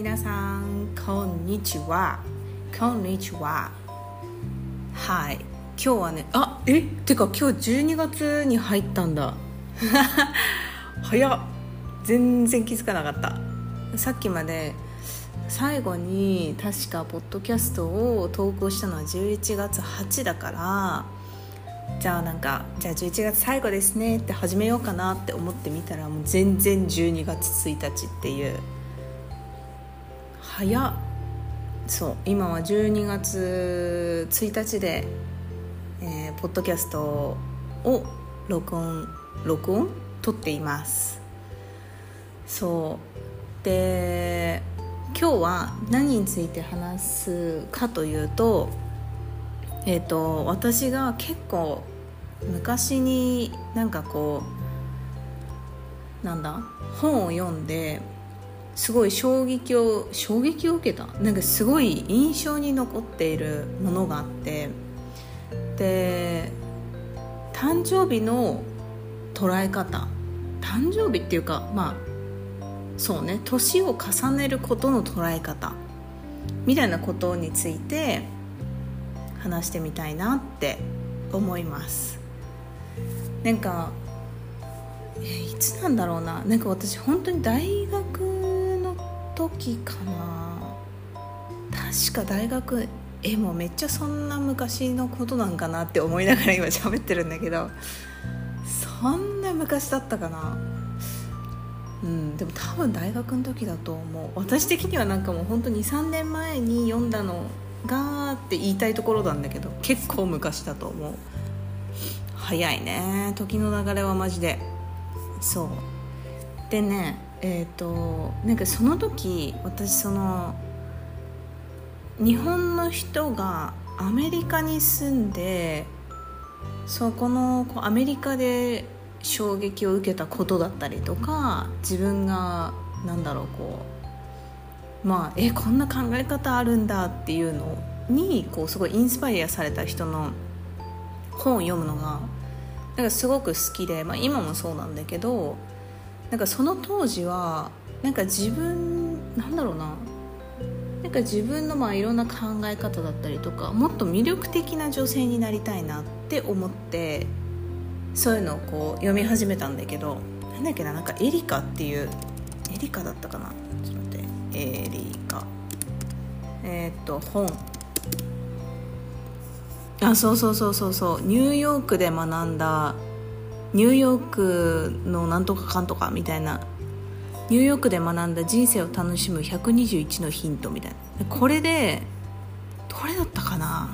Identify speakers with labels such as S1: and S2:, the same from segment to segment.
S1: 皆さんこんにちは。こんにちは。はい。今日はねあえ？てか今日12月に入ったんだ。早っ。全然気づかなかった。さっきまで最後に確かポッドキャストを投稿したのは11月8だからじゃあなんかじゃあ11月最後ですねって始めようかなって思ってみたらもう全然12月1日っていう早そう今は12月1日で、えー、ポッドキャストを録音録音？撮っています。そう。で今日は何について話すかというとえーと、私が結構昔になんかこうなんだ？本を読んですごい衝撃を衝撃を受けた。なんかすごい印象に残っているものがあって。で誕生日の捉え方。誕生日っていうかまあそうね。年を重ねることの捉え方。みたいなことについて話してみたいなって思います。なんかいつなんだろうな。なんか私本当に大学時かな。確か大学えもうめっちゃそんな昔のことなんかなって思いながら 今喋ってるんだけど。そんな昔だったかな。うんでも多分大学の時だと思う。私的にはなんかもう本当に23年前に読んだのがって言いたいところなんだけど。結構昔だと思う。早いね。時の流れはマジで。そう。でねえっ、ー、となんかその時私その日本の人がアメリカに住んでそこのこうアメリカで衝撃を受けたことだったりとか自分がなんだろうこうまあえこんな考え方あるんだっていうのにこうすごいインスパイアされた人の本を読むのがなんかすごく好きで、まあ、今もそうなんだけどなんかその当時はなんか自分なんだろうな。なんか自分のまあいろんな考え方だったりとかもっと魅力的な女性になりたいなって思ってそういうのをこう読み始めたんだけどなんだっけななんかエリカっていうエリカだったかな？ちょっと待って。エリカ。えー、っと本。あそうそうそうそうそう。ニューヨークで学んだニューヨークのなんとかかんとかみたいな。ニューヨークで学んだ人生を楽しむ121のヒントみたいな。これでどれだったかな？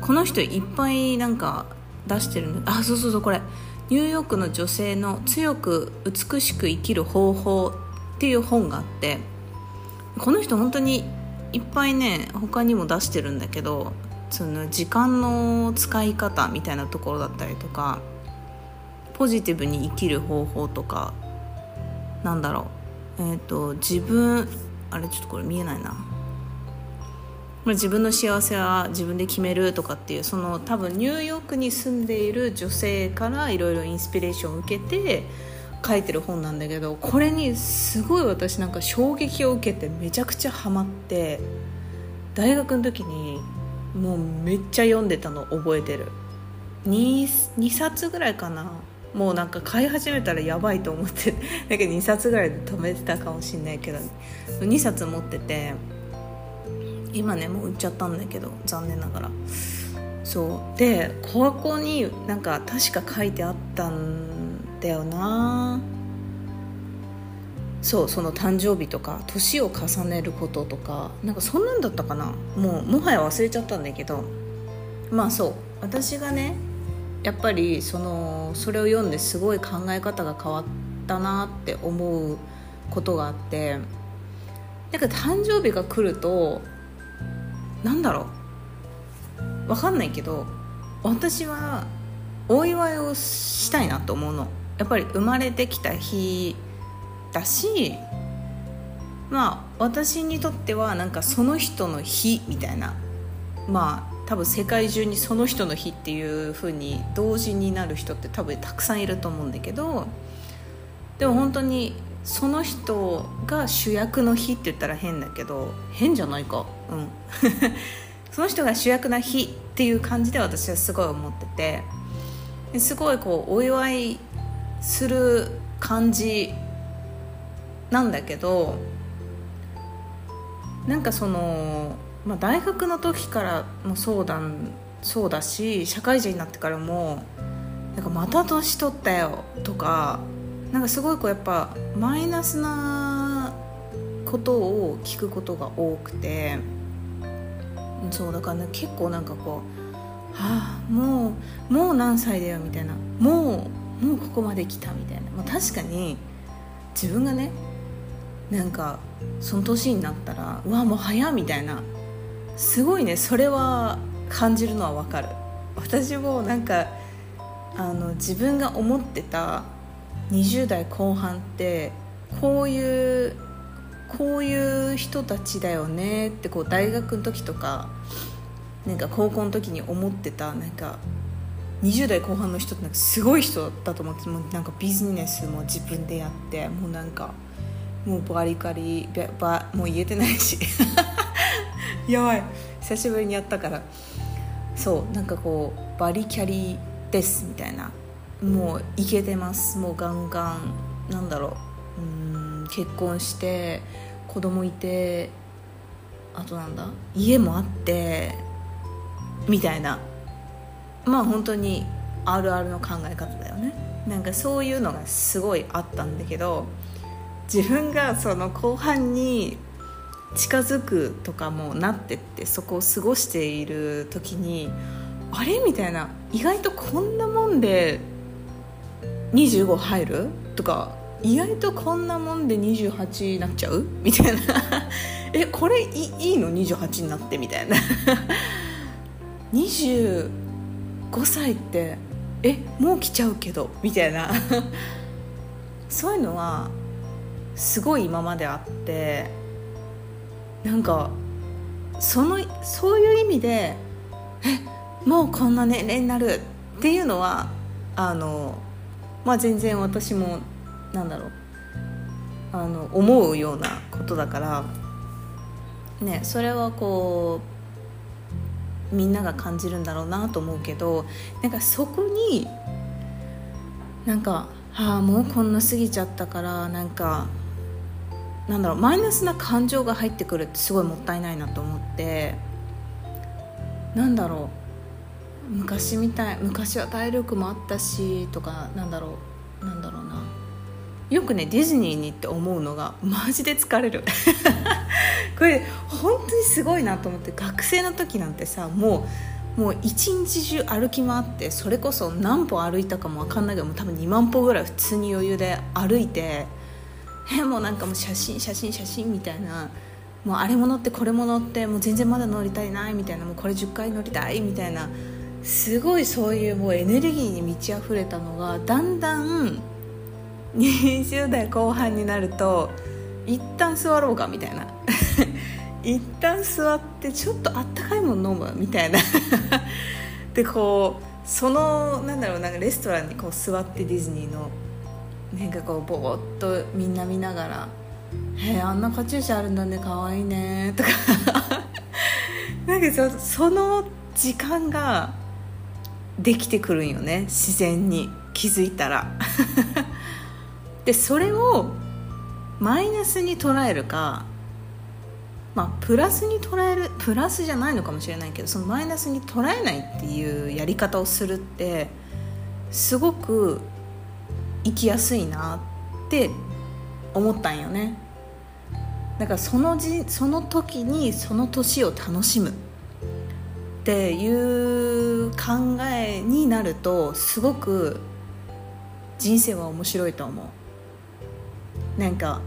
S1: この人いっぱいなんか出してるんあそうそうそうこれ。ニューヨークの女性の強く美しく生きる方法っていう本があって。この人本当にいっぱいね他にも出してるんだけど。その時間の使い方みたいなところだったりとかポジティブに生きる方法とかなんだろう。えっ、ー、と自分あれちょっとこれ見えないな。自分の幸せは自分で決めるとかっていうその多分ニューヨークに住んでいる女性からいろいろインスピレーションを受けて書いてる本なんだけどこれにすごい私なんか衝撃を受けてめちゃくちゃハマって大学の時にもうめっちゃ読んでたの覚えてる。2, 2冊ぐらいかな。もうなんか買い始めたらやばいと思って。だけど2冊ぐらいで止めてたかもしんないけど。2冊持ってて。今ねもう売っちゃったんだけど。残念ながら。そう。でここになんか確か書いてあったんだよな。そうその誕生日とか年を重ねることとかなんかそんなんだったかな。もうもはや忘れちゃったんだけど。まあそう。私がねやっぱりそのそれを読んですごい考え方が変わったなって思うことがあって。なんか誕生日が来るとなんだろう。分かんないけど私はお祝いをしたいなと思うの。やっぱり生まれてきた日だしまあ私にとってはなんかその人の日みたいなまあ多分世界中にその人の日っていう風に同時になる人って多分たくさんいると思うんだけどでも本当にその人が主役の日って言ったら変だけど変じゃないか？うん。その人が主役な日っていう感じで私はすごい思っててすごいこうお祝いする感じなんだけどなんかその、まあ、大学の時からもそうだそうだし社会人になってからもなんかまた年取ったよとかなんかすごいこうやっぱマイナスなことを聞くことが多くてそうだからね結構なんかこうはあもうもう何歳だよみたいなもうもうここまで来たみたいな、まあ、確かに自分がねなんかその年になったらうわもう早みたいな。すごいねそれは感じるのはわかる。私もなんかあの自分が思ってた20代後半ってこういうこういう人たちだよねってこう大学の時とかなんか高校の時に思ってたなんか20代後半の人ってなんかすごい人だと思ってもうなんかビジネスも自分でやってもうなんかもうバリカリばもう言えてないし。やばい。久しぶりにやったから。そうなんかこうバリキャリですみたいな。もういけてます。もうガンガンなんだろう。うん結婚して子供いてあとなんだ？家もあってみたいな。まあ本当にあるあるの考え方だよね。なんかそういうのがすごいあったんだけど自分がその後半に近づくとかもなってってそこを過ごしている時にあれ？みたいな。意外とこんなもんで25入る？とか意外とこんなもんで28になっちゃう？みたいな。えこれいいいの？28になってみたいな。25歳ってえもう来ちゃうけど？みたいな。そういうのはすごい今まであってなんかそのそういう意味でえもうこんな年齢になるっていうのはあのまあ全然私もなんだろうあの思うようなことだからねそれはこうみんなが感じるんだろうなと思うけどなんかそこになんかああもうこんな過ぎちゃったからなんかなんだろうマイナスな感情が入ってくるってすごいもったいないなと思ってなんだろう昔みたい昔は体力もあったしとかなんだろうなんだろうな。よくねディズニーにって思うのがマジで疲れる。これ本当にすごいなと思って学生の時なんてさもうもう一日中歩き回ってそれこそ何歩歩いたかも分かんないけども多分2万歩ぐらい普通に余裕で歩いてもうなんかもう写真写真写真みたいなもうあれも乗ってこれも乗ってもう全然まだ乗りたいないみたいなもうこれ10回乗りたいみたいなすごいそういうもうエネルギーに満ち溢れたのがだんだん20代後半になると一旦座ろうかみたいな。一旦座ってちょっとあったかいもの飲むみたいな。でこうそのなんだろうなんかレストランにこう座ってディズニーのなんかこうぼーっとみんな見ながら「へえあんなカチューシャあるんだねかわいいね」とか。なんかそその時間ができてくるんよね自然に。気づいたら。でそれをマイナスに捉えるかまあプラスに捉えるプラスじゃないのかもしれないけどそのマイナスに捉えないっていうやり方をするってすごく生きやすいなって思ったんよね。だからそのじその時にその年を楽しむっていう考えになるとすごく人生は面白いと思う。なんか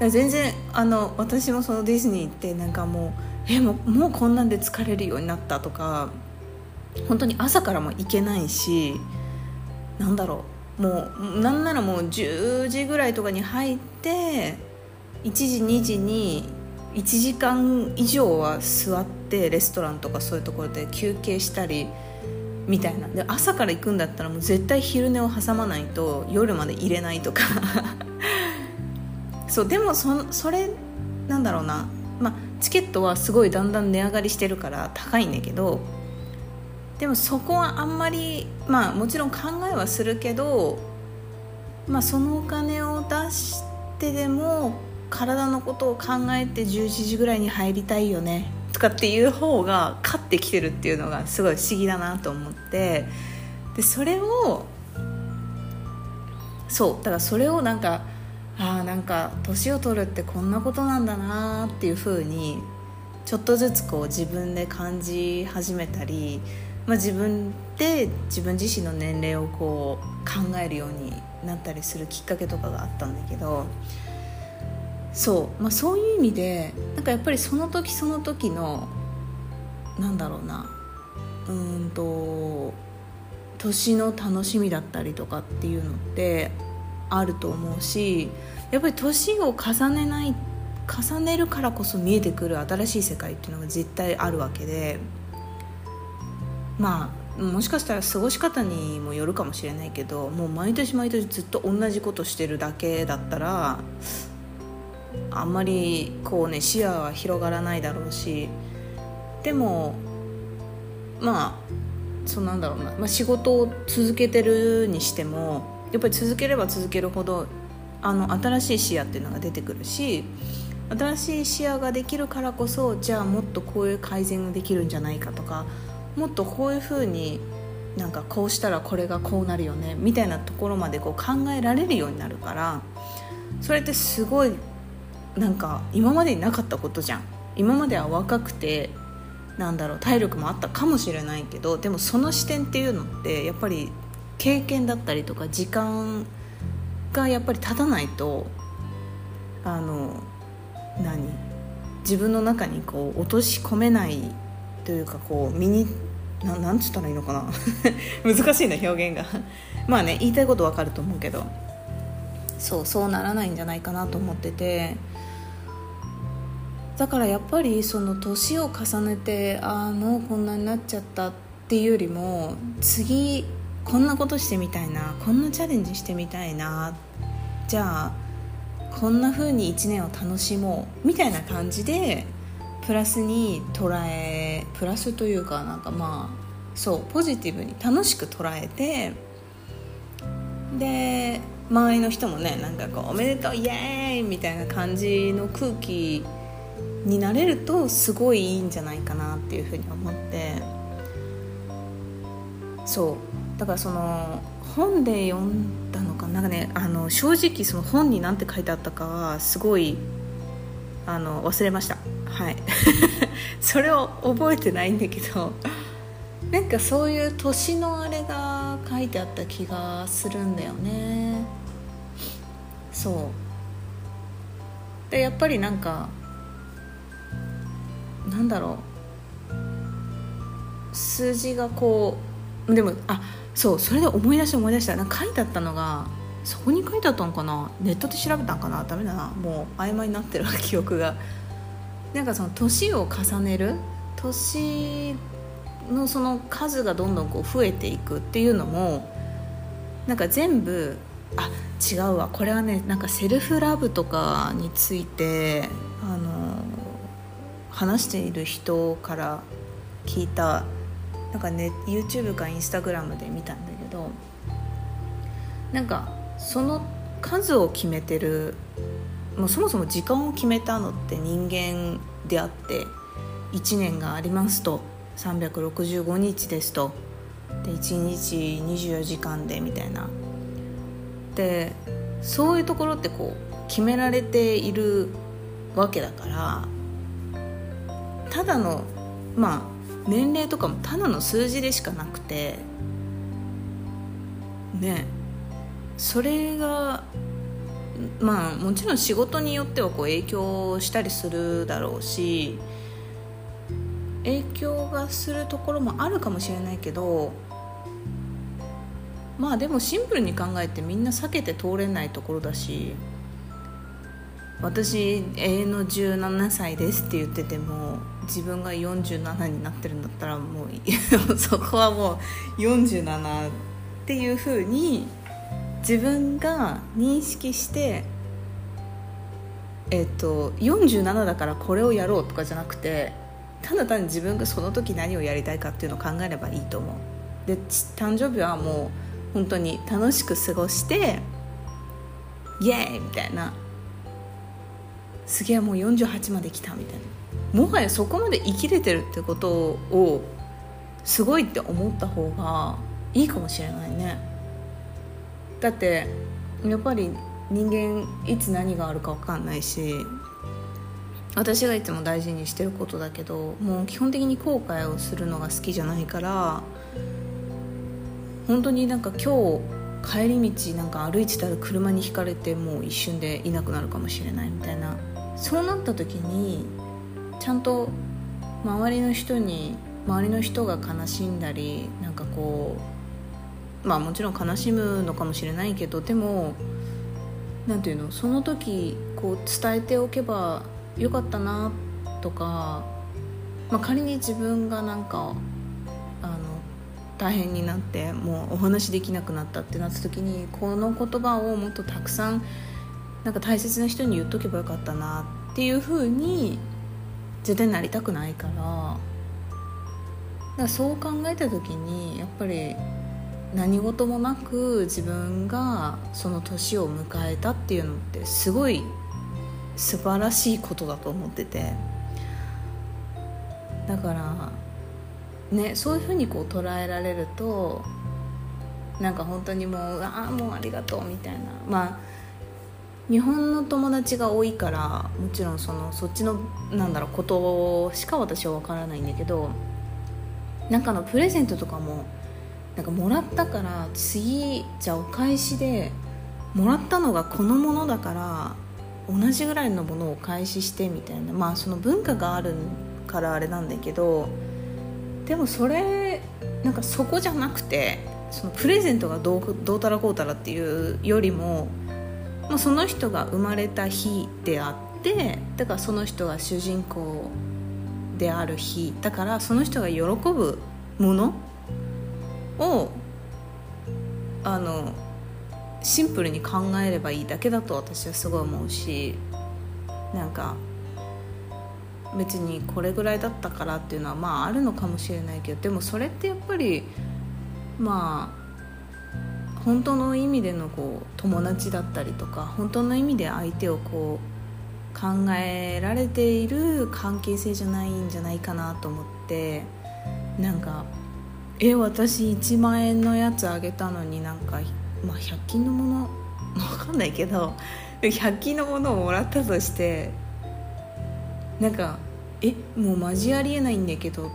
S1: 全然あの私もそのディズニー行ってなんかもうえもうもうこんなんで疲れるようになったとか本当に朝からも行けないしなんだろう。もうなんならもう10時ぐらいとかに入って1時2時に1時間以上は座ってレストランとかそういうところで休憩したりみたいな。で朝から行くんだったらもう絶対昼寝を挟まないと夜まで入れないとか。そうでもそそれなんだろうな。まあチケットはすごいだんだん値上がりしてるから高いんだけどでもそこはあんまりまあもちろん考えはするけどまあそのお金を出してでも体のことを考えて11時ぐらいに入りたいよねとかっていう方が勝ってきてるっていうのがすごい不思議だなと思ってでそれをそうだからそれをなんかあなんか年を取るってこんなことなんだなっていうふうにちょっとずつこう自分で感じ始めたり、まあ、自分で自分自身の年齢をこう考えるようになったりするきっかけとかがあったんだけどそう、まあ、そういう意味でなんかやっぱりその時その時のなんだろうなうんと年の楽しみだったりとかっていうのってあると思うしやっぱり年を重ねない重ねるからこそ見えてくる新しい世界っていうのが絶対あるわけでまあもしかしたら過ごし方にもよるかもしれないけどもう毎年毎年ずっと同じことしてるだけだったらあんまりこうね視野は広がらないだろうしでもまあそうなんだろうな、まあ、仕事を続けてるにしてもやっぱり続ければ続けるほどあの新しい視野っていうのが出てくるし新しい視野ができるからこそじゃあもっとこういう改善ができるんじゃないかとかもっとこういうふうになんかこうしたらこれがこうなるよねみたいなところまでこう考えられるようになるからそれってすごいなんか今までになかったことじゃん。今までは若くてなんだろう体力もあったかもしれないけどでもその視点っていうのってやっぱり経験だったりとか時間がやっぱり立たないとあの何？自分の中にこう落とし込めないというかこう身にななんつったらいいのかな？難しいな表現が。まあね言いたいことわかると思うけど。そうそうならないんじゃないかなと思ってて。だからやっぱりその年を重ねてああもうこんなになっちゃったっていうよりも次こんなことしてみたいなこんなチャレンジしてみたいなじゃあこんな風に1年を楽しもうみたいな感じでプラスに捉えプラスというかなんかまあそうポジティブに楽しく捉えてで周りの人もねなんかこう「おめでとうイエーイ!」みたいな感じの空気になれるとすごいいいんじゃないかなっていうふうに思って。そう。だからその本で読んだのかな。んかねあの正直その本に何て書いてあったかはすごいあの忘れました。はい。それを覚えてないんだけどなんかそういう年のあれが書いてあった気がするんだよね。そう。でやっぱりなんかなんだろう。数字がこうでもあそうそれで思い出して思い出した。なんか書いてあったのがそこに書いてあったのかな？ネットで調べたんかな？ダメだな。もう曖昧になってる記憶が。なんかその年を重ねる年のその数がどんどんこう増えていくっていうのもなんか全部あ違うわこれはねなんかセルフラブとかについてあの話している人から聞いたなんかね YouTube か Instagram で見たんだけどなんかその数を決めてるもうそもそも時間を決めたのって人間であって1年がありますと365日ですとで1日24時間でみたいな。でそういうところってこう決められているわけだからただのまあ年齢とかもただの数字でしかなくてねそれがまあもちろん仕事によってはこう影響したりするだろうし影響がするところもあるかもしれないけどまあでもシンプルに考えてみんな避けて通れないところだし私永遠の17歳ですって言ってても自分が47になってるんだったらもうそこはもう47っていうふうに自分が認識してえっと、47だからこれをやろうとかじゃなくてただ単に自分がその時何をやりたいかっていうのを考えればいいと思う。で誕生日はもう本当に楽しく過ごしてイエーイみたいな。すげえもう48まで来たみたいな。もはやそこまで生きれてるってことをすごいって思った方がいいかもしれないね。だってやっぱり人間いつ何があるか分かんないし私がいつも大事にしてることだけどもう基本的に後悔をするのが好きじゃないから本当になんか今日帰り道なんか歩いてたら車にひかれてもう一瞬でいなくなるかもしれないみたいな。そうなった時にちゃんと周りの人に周りの人が悲しんだりなんかこうまあもちろん悲しむのかもしれないけどでも何ていうのその時こう伝えておけばよかったなとか、まあ、仮に自分がなんかあの大変になってもうお話できなくなったってなった時にこの言葉をもっとたくさんなんか大切な人に言っとけばよかったなっていうふうに絶対なりたくないからだからそう考えた時にやっぱり何事もなく自分がその年を迎えたっていうのってすごい素晴らしいことだと思ってて。だからねそういうふうにこう捉えられるとなんか本当にもうああもうありがとうみたいな。まあ日本の友達が多いからもちろんそのそっちのなんだろうことしか私は分からないんだけどなんかのプレゼントとかもなんかもらったから次じゃあお返しでもらったのがこのものだから同じぐらいのものをお返ししてみたいな。まあその文化があるからあれなんだけどでもそれなんかそこじゃなくてそのプレゼントがどうどうたらこうたらっていうよりも、まあ、その人が生まれた日であってだからその人が主人公である日だからその人が喜ぶものをあのシンプルに考えればいいだけだと私はすごい思うしなんか別にこれぐらいだったからっていうのはまああるのかもしれないけどでもそれってやっぱりまあ本当の意味でのこう友達だったりとか本当の意味で相手をこう考えられている関係性じゃないんじゃないかなと思ってなんかえ私1万円のやつあげたのになんか、まあ、100均のもの 分かんないけど100均のものをもらったとしてなんかえもうマジありえないんだけどっ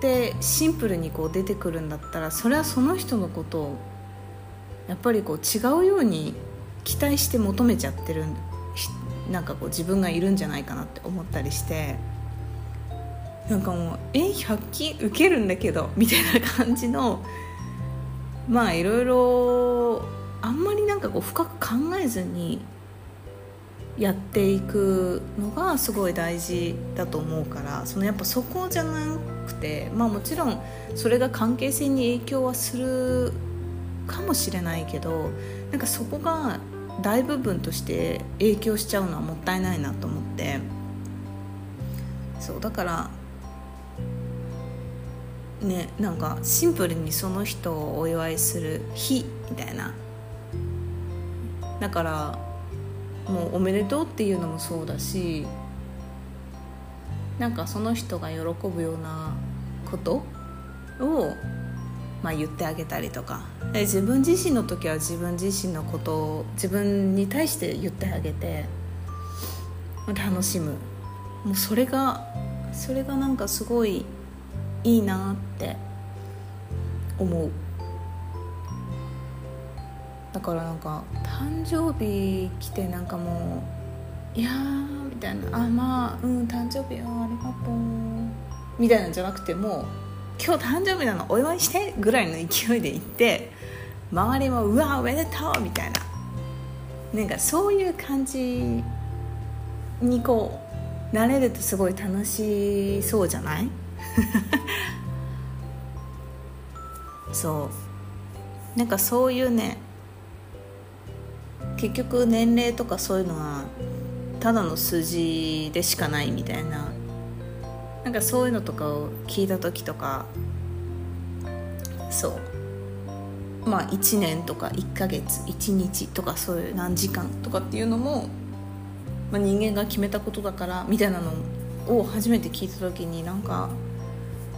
S1: てシンプルにこう出てくるんだったらそれはその人のことをやっぱりこう違うように期待して求めちゃってるなんかこう自分がいるんじゃないかなって思ったりして。なんかもう「え100均受けるんだけど」みたいな感じのまあいろいろあんまりなんかこう深く考えずにやっていくのがすごい大事だと思うからそのやっぱそこじゃなくてまあもちろんそれが関係性に影響はするかもしれないけどなんかそこが大部分として影響しちゃうのはもったいないなと思って。そうだからねなんかシンプルにその人をお祝いする日みたいな。だからもうおめでとうっていうのもそうだしなんかその人が喜ぶようなことを、まあ、言ってあげたりとか。自分自身の時は自分自身のことを自分に対して言ってあげて楽しむ。もうそれがそれがなんかすごいいいなって思う。だからなんか誕生日来てなんかもういやーみたいな。あまあうん誕生日ありがとうみたいなんじゃなくても今日誕生日なのお祝いしてぐらいの勢いで行って周りもうわおめでとうみたいな。なんかそういう感じにこうなれるとすごい楽しそうじゃない？そう。なんかそういうね結局年齢とかそういうのはただの数字でしかないみたいな。なんかそういうのとかを聞いた時とかそう。まあ1年とか1ヶ月1日とかそういう何時間とかっていうのも、まあ、人間が決めたことだからみたいなのを初めて聞いた時になんか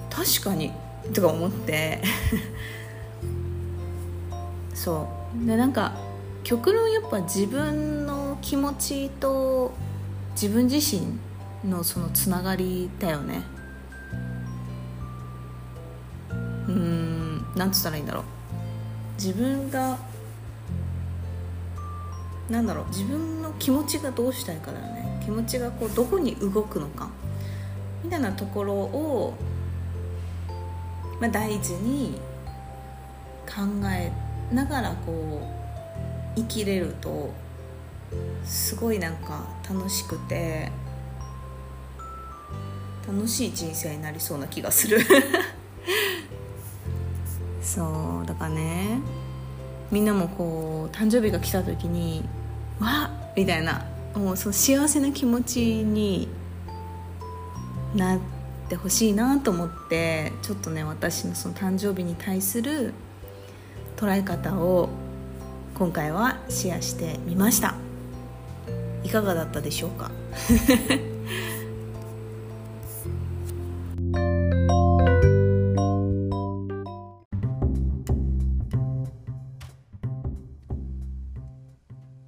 S1: 確かにとか思って。そう。でなんか極論やっぱ自分の気持ちと自分自身のそのつながりだよね。うんなんつったらいいんだろう。自分がなんだろう。自分の気持ちがどうしたいかだよね。気持ちがこうどこに動くのか。みたいなところを、まあ、大事に考えながらこう生きれるとすごいなんか楽しくて楽しい人生になりそうな気がする そうだからねみんなもこう誕生日が来た時に「わっ!」みたいなもうその幸せな気持ちになってってほしいなと思ってちょっとね私のその誕生日に対する捉え方を今回はシェアしてみましたいかがだったでしょうか？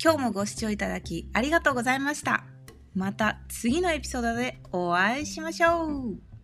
S1: 今日もご視聴いただきありがとうございました。また次のエピソードでお会いしましょう。